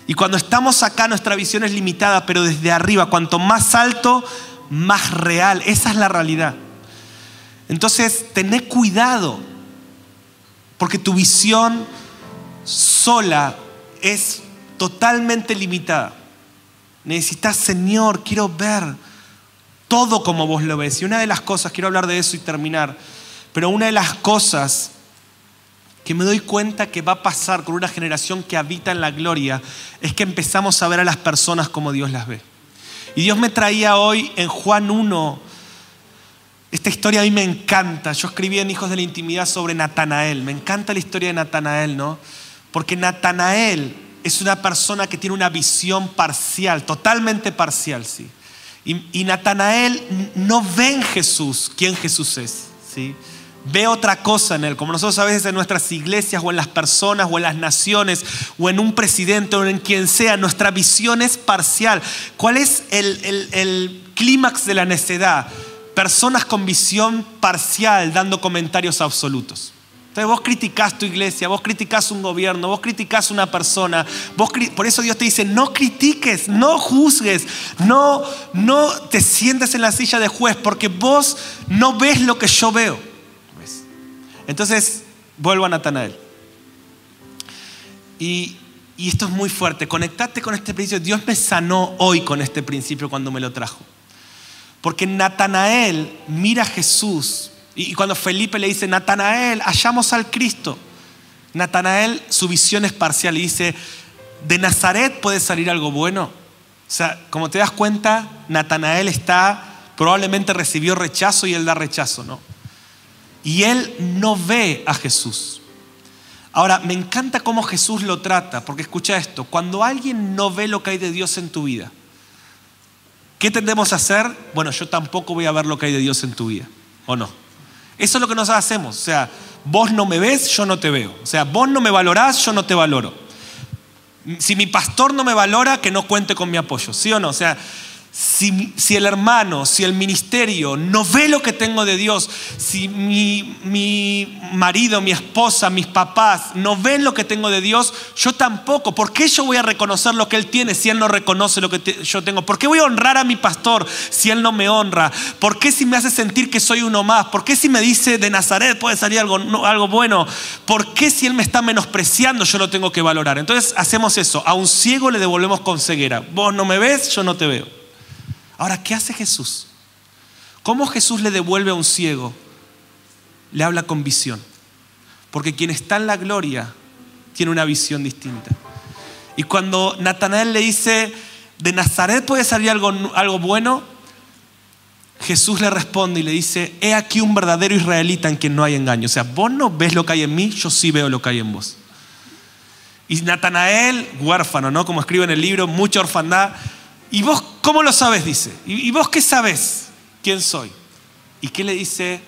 Y cuando estamos acá nuestra visión es limitada, pero desde arriba, cuanto más alto, más real. Esa es la realidad. Entonces, tené cuidado porque tu visión sola es totalmente limitada. Necesitas, Señor, quiero ver todo como vos lo ves. Y una de las cosas, quiero hablar de eso y terminar, pero una de las cosas que me doy cuenta que va a pasar con una generación que habita en la gloria es que empezamos a ver a las personas como Dios las ve. Y Dios me traía hoy en Juan 1 esta historia a mí me encanta. Yo escribí en Hijos de la Intimidad sobre Natanael. Me encanta la historia de Natanael, ¿no? Porque Natanael es una persona que tiene una visión parcial, totalmente parcial, ¿sí? Y, Natanael no ve en Jesús quién Jesús es, ¿sí? Ve otra cosa en él, como nosotros a veces en nuestras iglesias o en las personas o en las naciones o en un presidente o en quien sea, nuestra visión es parcial. ¿Cuál es el, clímax de la necedad? personas con visión parcial dando comentarios absolutos. Entonces vos criticás tu iglesia, vos criticás un gobierno, vos criticás una persona, vos, por eso Dios te dice, no critiques, no juzgues, no, no te sientes en la silla de juez, porque vos no ves lo que yo veo. Entonces, vuelvo a Natanael. Y, y esto es muy fuerte, conectate con este principio. Dios me sanó hoy con este principio cuando me lo trajo. Porque Natanael mira a Jesús y cuando Felipe le dice, Natanael, hallamos al Cristo. Natanael, su visión es parcial y dice, ¿de Nazaret puede salir algo bueno? O sea, como te das cuenta, Natanael está, probablemente recibió rechazo y él da rechazo, ¿no? Y él no ve a Jesús. Ahora, me encanta cómo Jesús lo trata, porque escucha esto, cuando alguien no ve lo que hay de Dios en tu vida, ¿qué tendemos a hacer? Bueno, yo tampoco voy a ver lo que hay de Dios en tu vida, ¿o no? Eso es lo que nosotros hacemos, o sea, vos no me ves, yo no te veo, o sea, vos no me valorás, yo no te valoro. Si mi pastor no me valora, que no cuente con mi apoyo, ¿sí o no? O sea, si, el hermano, si el ministerio no ve lo que tengo de Dios, si mi, mi, marido, mi esposa, mis papás no ven lo que tengo de Dios, yo tampoco. ¿Por qué yo voy a reconocer lo que Él tiene si Él no reconoce lo que yo tengo? ¿Por qué voy a honrar a mi pastor si Él no me honra? ¿Por qué si me hace sentir que soy uno más? ¿Por qué si me dice de Nazaret puede salir algo, algo bueno? ¿Por qué si Él me está menospreciando yo lo tengo que valorar? Entonces hacemos eso. A un ciego le devolvemos con ceguera. Vos no me ves, yo no te veo. Ahora, ¿qué hace Jesús? ¿Cómo Jesús le devuelve a un ciego? Le habla con visión. Porque quien está en la gloria tiene una visión distinta. Y cuando Natanael le dice, de Nazaret puede salir algo, algo bueno, Jesús le responde y le dice, he aquí un verdadero israelita en quien no hay engaño. O sea, vos no ves lo que hay en mí, yo sí veo lo que hay en vos. Y Natanael, huérfano, ¿no? Como escribe en el libro, mucha orfandad, ¿Y vos cómo lo sabes? Dice. ¿Y vos qué sabes quién soy? ¿Y qué le dice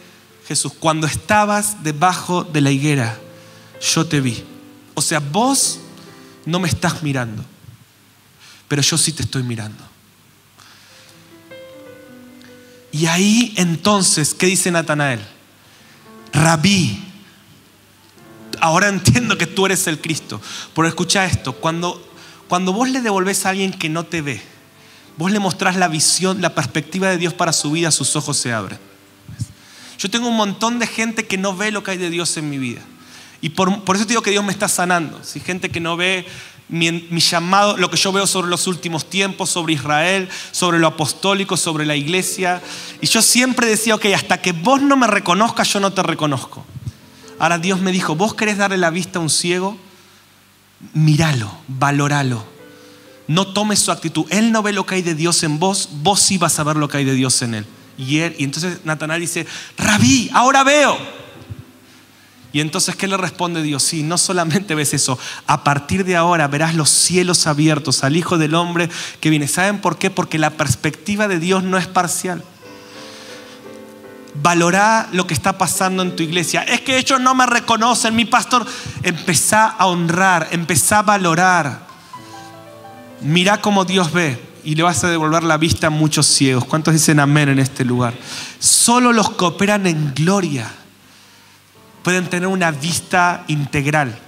Jesús? Cuando estabas debajo de la higuera, yo te vi. O sea, vos no me estás mirando, pero yo sí te estoy mirando. Y ahí entonces, ¿qué dice Natanael? Rabí, ahora entiendo que tú eres el Cristo. Pero escucha esto, cuando, cuando vos le devolves a alguien que no te ve, vos le mostrás la visión, la perspectiva de Dios para su vida, sus ojos se abren. Yo tengo un montón de gente que no ve lo que hay de Dios en mi vida. Y por, eso te digo que Dios me está sanando. Si gente que no ve mi, mi, llamado, lo que yo veo sobre los últimos tiempos, sobre Israel, sobre lo apostólico, sobre la iglesia. Y yo siempre decía, ok, hasta que vos no me reconozcas, yo no te reconozco. Ahora Dios me dijo, vos querés darle la vista a un ciego, míralo, valóralo no tomes su actitud. Él no ve lo que hay de Dios en vos, vos sí vas a ver lo que hay de Dios en él. Y, entonces Natanael dice, rabí, ahora veo. Y entonces, ¿qué le responde Dios? Sí, no solamente ves eso, a partir de ahora verás los cielos abiertos al Hijo del Hombre que viene. ¿Saben por qué? Porque la perspectiva de Dios no es parcial. Valorá lo que está pasando en tu iglesia. Es que ellos no me reconocen, mi pastor. Empezá a honrar, empezá a valorar Mira cómo Dios ve y le vas a devolver la vista a muchos ciegos. ¿Cuántos dicen amén en este lugar? Solo los que operan en gloria pueden tener una vista integral.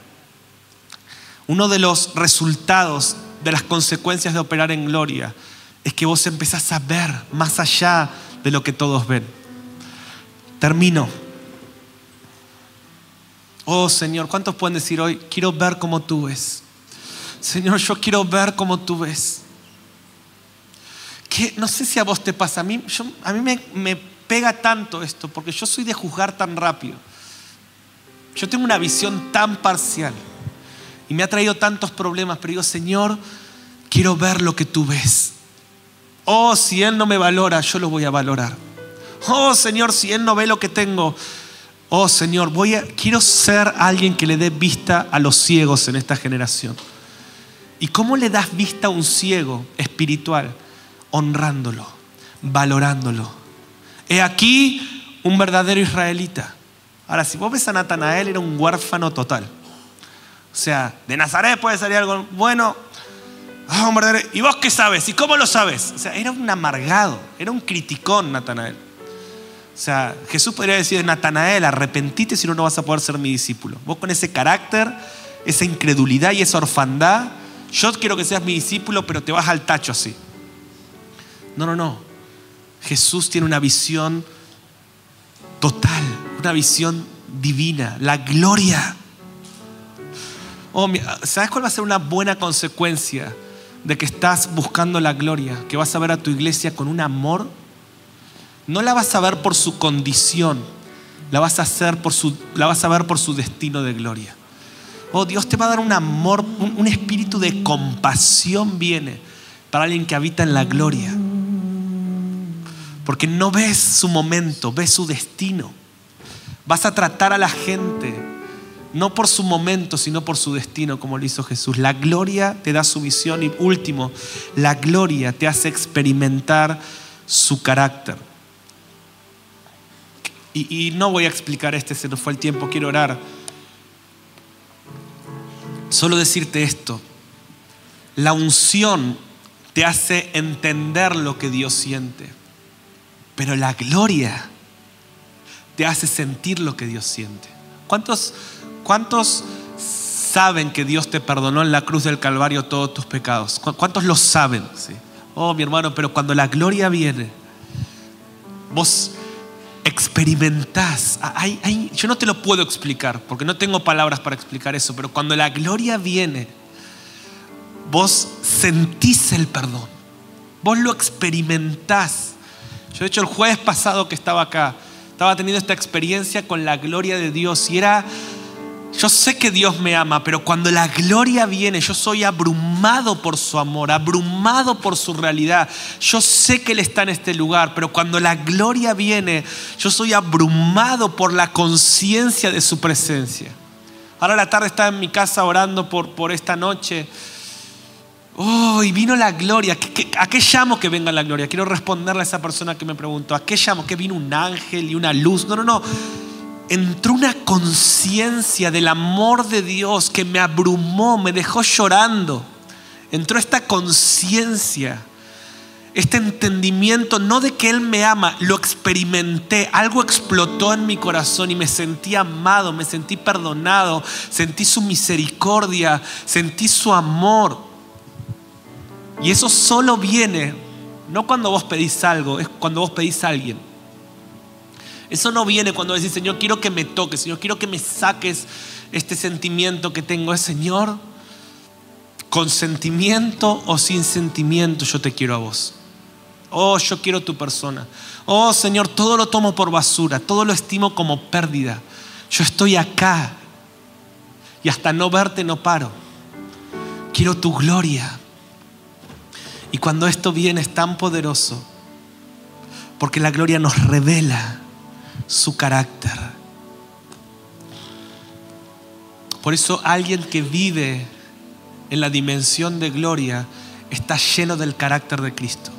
Uno de los resultados de las consecuencias de operar en gloria es que vos empezás a ver más allá de lo que todos ven. Termino. Oh Señor, ¿cuántos pueden decir hoy, quiero ver como tú ves? Señor, yo quiero ver como tú ves. Que, no sé si a vos te pasa, a mí, a mí me, pega tanto esto, porque yo soy de juzgar tan rápido. Yo tengo una visión tan parcial y me ha traído tantos problemas, pero digo, Señor, quiero ver lo que tú ves. Oh, si Él no me valora, yo lo voy a valorar. Oh, Señor, si Él no ve lo que tengo, oh, Señor, voy a, quiero ser alguien que le dé vista a los ciegos en esta generación. ¿Y cómo le das vista a un ciego espiritual? Honrándolo, valorándolo. He aquí un verdadero israelita. Ahora, si vos ves a Natanael, era un huérfano total. O sea, de Nazaret puede salir algo bueno. Ah, ¿Y vos qué sabes? ¿Y cómo lo sabes? O sea, era un amargado, era un criticón Natanael. O sea, Jesús podría decir, Natanael, arrepentite si no, no vas a poder ser mi discípulo. Vos con ese carácter, esa incredulidad y esa orfandad, yo quiero que seas mi discípulo, pero te vas al tacho así. No, no, no. Jesús tiene una visión total, una visión divina, la gloria. Oh, ¿Sabes cuál va a ser una buena consecuencia de que estás buscando la gloria? Que vas a ver a tu iglesia con un amor. No la vas a ver por su condición, la vas a, hacer por su, la vas a ver por su destino de gloria. Oh, Dios te va a dar un amor, un, espíritu de compasión viene para alguien que habita en la gloria. Porque no ves su momento, ves su destino. Vas a tratar a la gente no por su momento, sino por su destino, como lo hizo Jesús. La gloria te da su visión y último, la gloria te hace experimentar su carácter. Y, y no voy a explicar este, se nos fue el tiempo, quiero orar. Solo decirte esto, la unción te hace entender lo que Dios siente, pero la gloria te hace sentir lo que Dios siente. ¿Cuántos, cuántos saben que Dios te perdonó en la cruz del Calvario todos tus pecados? ¿Cuántos lo saben? Oh, mi hermano, pero cuando la gloria viene, vos experimentás. yo no te lo puedo explicar, porque no tengo palabras para explicar eso, pero cuando la gloria viene, vos sentís el perdón, vos lo experimentás. Yo de hecho el jueves pasado que estaba acá, estaba teniendo esta experiencia con la gloria de Dios y era, yo sé que Dios me ama, pero cuando la gloria viene, yo soy abrumado por su amor, abrumado por su realidad. Yo sé que Él está en este lugar, pero cuando la gloria viene, yo soy abrumado por la conciencia de su presencia. Ahora la tarde estaba en mi casa orando por, por esta noche. Oh, y vino la gloria. ¿A qué llamo que venga la gloria? Quiero responderle a esa persona que me preguntó. ¿A qué llamo? ¿Que vino un ángel y una luz? No, no, no. Entró una conciencia del amor de Dios que me abrumó, me dejó llorando. Entró esta conciencia, este entendimiento, no de que Él me ama, lo experimenté. Algo explotó en mi corazón y me sentí amado, me sentí perdonado, sentí su misericordia, sentí su amor. Y eso solo viene, no cuando vos pedís algo, es cuando vos pedís a alguien. Eso no viene cuando decís, Señor, quiero que me toques, Señor, quiero que me saques este sentimiento que tengo. Es, Señor, con sentimiento o sin sentimiento, yo te quiero a vos. Oh, yo quiero tu persona. Oh, Señor, todo lo tomo por basura, todo lo estimo como pérdida. Yo estoy acá y hasta no verte no paro. Quiero tu gloria. Y cuando esto viene es tan poderoso, porque la gloria nos revela su carácter. Por eso alguien que vive en la dimensión de gloria está lleno del carácter de Cristo,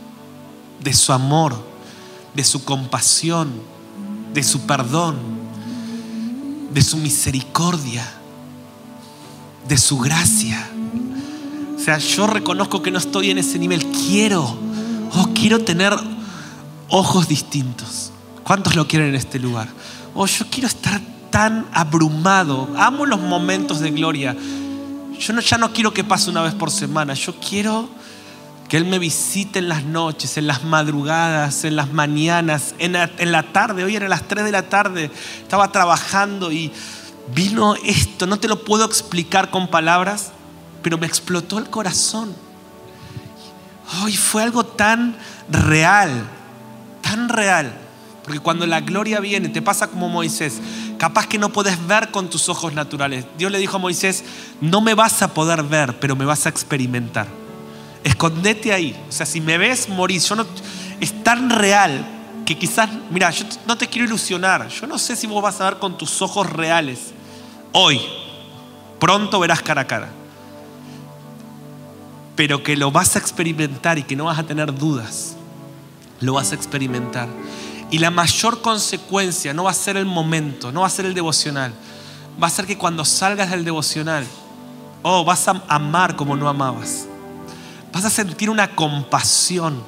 de su amor, de su compasión, de su perdón, de su misericordia, de su gracia. O sea, yo reconozco que no estoy en ese nivel. Quiero, oh, quiero tener ojos distintos. ¿Cuántos lo quieren en este lugar? Oh, yo quiero estar tan abrumado. Amo los momentos de gloria. Yo ya no quiero que pase una vez por semana. Yo quiero que Él me visite en las noches, en las madrugadas, en las mañanas, en la, en tarde. Hoy era las 3 de la tarde. Estaba trabajando y vino esto. No te lo puedo explicar con palabras pero me explotó el corazón. Hoy fue algo tan real, tan real. Porque cuando la gloria viene, te pasa como Moisés. Capaz que no puedes ver con tus ojos naturales. Dios le dijo a Moisés, no me vas a poder ver, pero me vas a experimentar. Escondete ahí. O sea, si me ves, morís. Yo es tan real que quizás, mira, yo no te quiero ilusionar. Yo no sé si vos vas a ver con tus ojos reales. Hoy, pronto verás cara a cara pero que lo vas a experimentar y que no vas a tener dudas. Lo vas a experimentar. Y la mayor consecuencia no va a ser el momento, no va a ser el devocional. Va a ser que cuando salgas del devocional, oh, vas a amar como no amabas. Vas a sentir una compasión.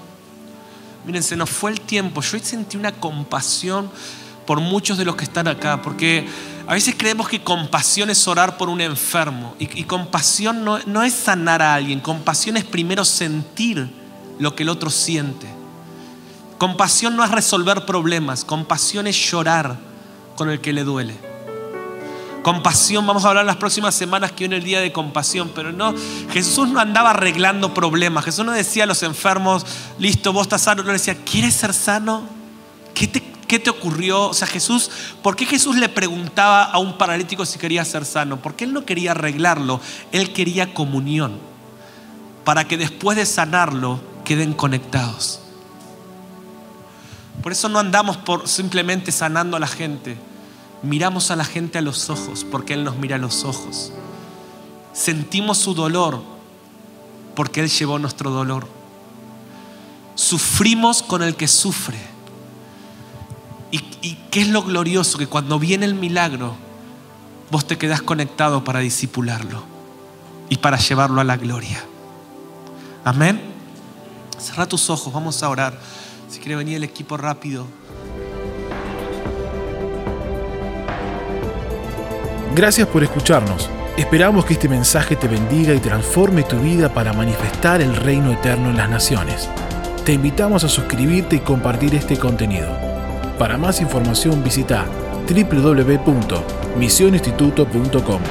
Miren, se nos fue el tiempo. Yo sentí una compasión por muchos de los que están acá, porque a veces creemos que compasión es orar por un enfermo y, compasión no, no es sanar a alguien, compasión es primero sentir lo que el otro siente. Compasión no es resolver problemas, compasión es llorar con el que le duele. Compasión, vamos a hablar las próximas semanas que viene el día de compasión, pero no, Jesús no andaba arreglando problemas, Jesús no decía a los enfermos, listo, vos estás sano, no decía, ¿quieres ser sano? ¿Qué te, ¿Qué te ocurrió? O sea, Jesús, ¿por qué Jesús le preguntaba a un paralítico si quería ser sano? Porque él no quería arreglarlo, él quería comunión, para que después de sanarlo queden conectados. Por eso no andamos simplemente sanando a la gente. Miramos a la gente a los ojos porque Él nos mira a los ojos. Sentimos su dolor porque Él llevó nuestro dolor. Sufrimos con el que sufre. ¿Y, y qué es lo glorioso? Que cuando viene el milagro, vos te quedás conectado para disipularlo y para llevarlo a la gloria. Amén. Cerra tus ojos, vamos a orar. Si quiere venir el equipo rápido. Gracias por escucharnos. Esperamos que este mensaje te bendiga y transforme tu vida para manifestar el reino eterno en las naciones. Te invitamos a suscribirte y compartir este contenido. Para más información visita www.misioninstituto.com.